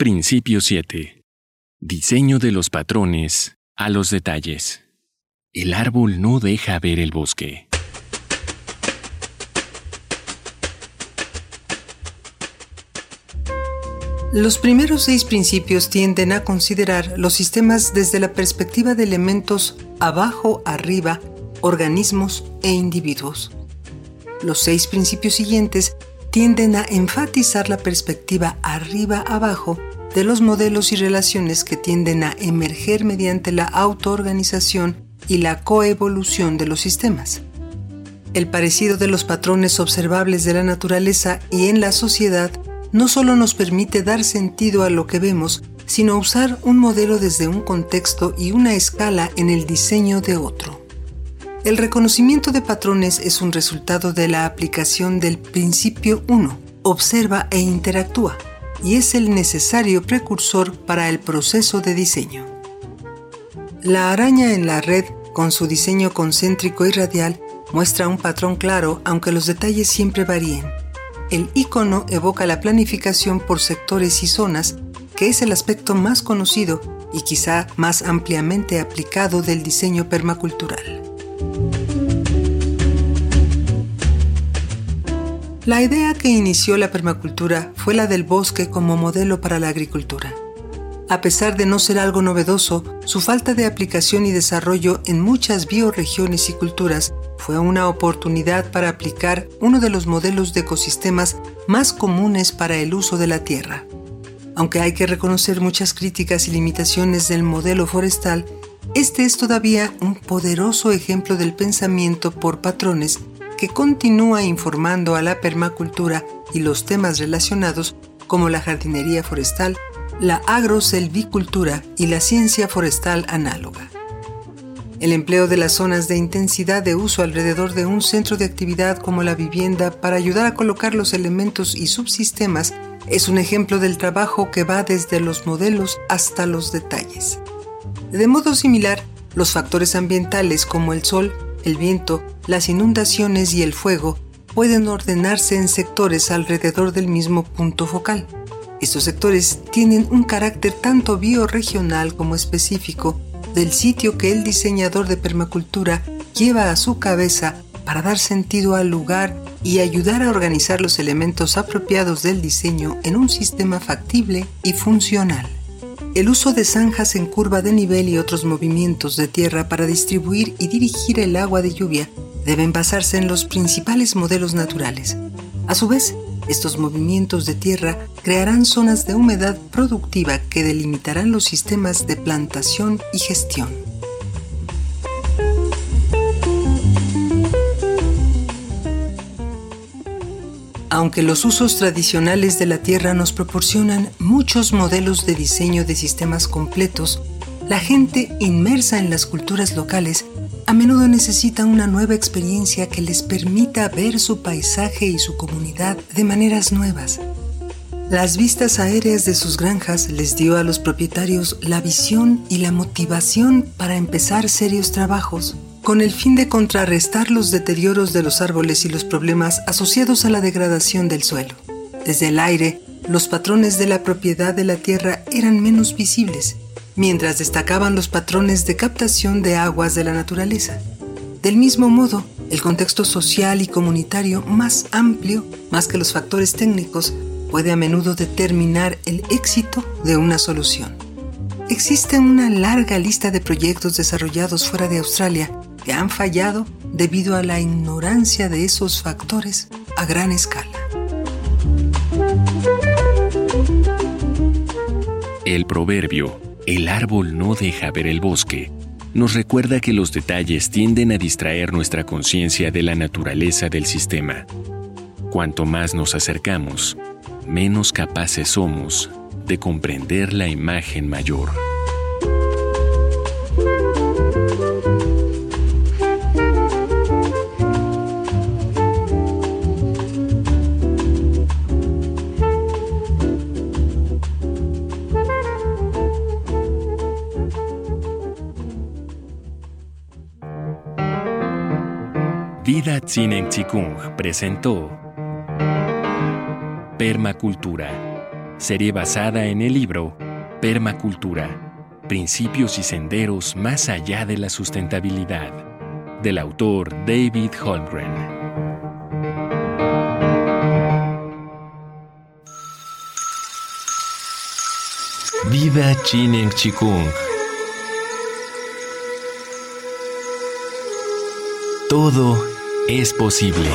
Principio 7. Diseño de los patrones a los detalles. El árbol no deja ver el bosque. Los primeros seis principios tienden a considerar los sistemas desde la perspectiva de elementos abajo, arriba, organismos e individuos. Los seis principios siguientes tienden a enfatizar la perspectiva arriba-abajo de los modelos y relaciones que tienden a emerger mediante la autoorganización y la coevolución de los sistemas. El parecido de los patrones observables de la naturaleza y en la sociedad no solo nos permite dar sentido a lo que vemos, sino usar un modelo desde un contexto y una escala en el diseño de otro. El reconocimiento de patrones es un resultado de la aplicación del principio 1, observa e interactúa y es el necesario precursor para el proceso de diseño. La araña en la red, con su diseño concéntrico y radial, muestra un patrón claro aunque los detalles siempre varíen. El icono evoca la planificación por sectores y zonas, que es el aspecto más conocido y quizá más ampliamente aplicado del diseño permacultural. La idea que inició la permacultura fue la del bosque como modelo para la agricultura. A pesar de no ser algo novedoso, su falta de aplicación y desarrollo en muchas bioregiones y culturas fue una oportunidad para aplicar uno de los modelos de ecosistemas más comunes para el uso de la tierra. Aunque hay que reconocer muchas críticas y limitaciones del modelo forestal, este es todavía un poderoso ejemplo del pensamiento por patrones que continúa informando a la permacultura y los temas relacionados como la jardinería forestal, la agroselvicultura y la ciencia forestal análoga. El empleo de las zonas de intensidad de uso alrededor de un centro de actividad como la vivienda para ayudar a colocar los elementos y subsistemas es un ejemplo del trabajo que va desde los modelos hasta los detalles. De modo similar, los factores ambientales como el sol el viento, las inundaciones y el fuego pueden ordenarse en sectores alrededor del mismo punto focal. Estos sectores tienen un carácter tanto bioregional como específico del sitio que el diseñador de permacultura lleva a su cabeza para dar sentido al lugar y ayudar a organizar los elementos apropiados del diseño en un sistema factible y funcional. El uso de zanjas en curva de nivel y otros movimientos de tierra para distribuir y dirigir el agua de lluvia deben basarse en los principales modelos naturales. A su vez, estos movimientos de tierra crearán zonas de humedad productiva que delimitarán los sistemas de plantación y gestión. Aunque los usos tradicionales de la Tierra nos proporcionan muchos modelos de diseño de sistemas completos, la gente inmersa en las culturas locales a menudo necesita una nueva experiencia que les permita ver su paisaje y su comunidad de maneras nuevas. Las vistas aéreas de sus granjas les dio a los propietarios la visión y la motivación para empezar serios trabajos con el fin de contrarrestar los deterioros de los árboles y los problemas asociados a la degradación del suelo. Desde el aire, los patrones de la propiedad de la tierra eran menos visibles, mientras destacaban los patrones de captación de aguas de la naturaleza. Del mismo modo, el contexto social y comunitario más amplio, más que los factores técnicos, puede a menudo determinar el éxito de una solución. Existe una larga lista de proyectos desarrollados fuera de Australia que han fallado debido a la ignorancia de esos factores a gran escala. El proverbio, el árbol no deja ver el bosque, nos recuerda que los detalles tienden a distraer nuestra conciencia de la naturaleza del sistema. Cuanto más nos acercamos, menos capaces somos de comprender la imagen mayor. Vida Tzinen Chikung presentó Permacultura, serie basada en el libro Permacultura, Principios y Senderos más allá de la sustentabilidad, del autor David Holmgren. Vida Chinen Chikung Todo es posible.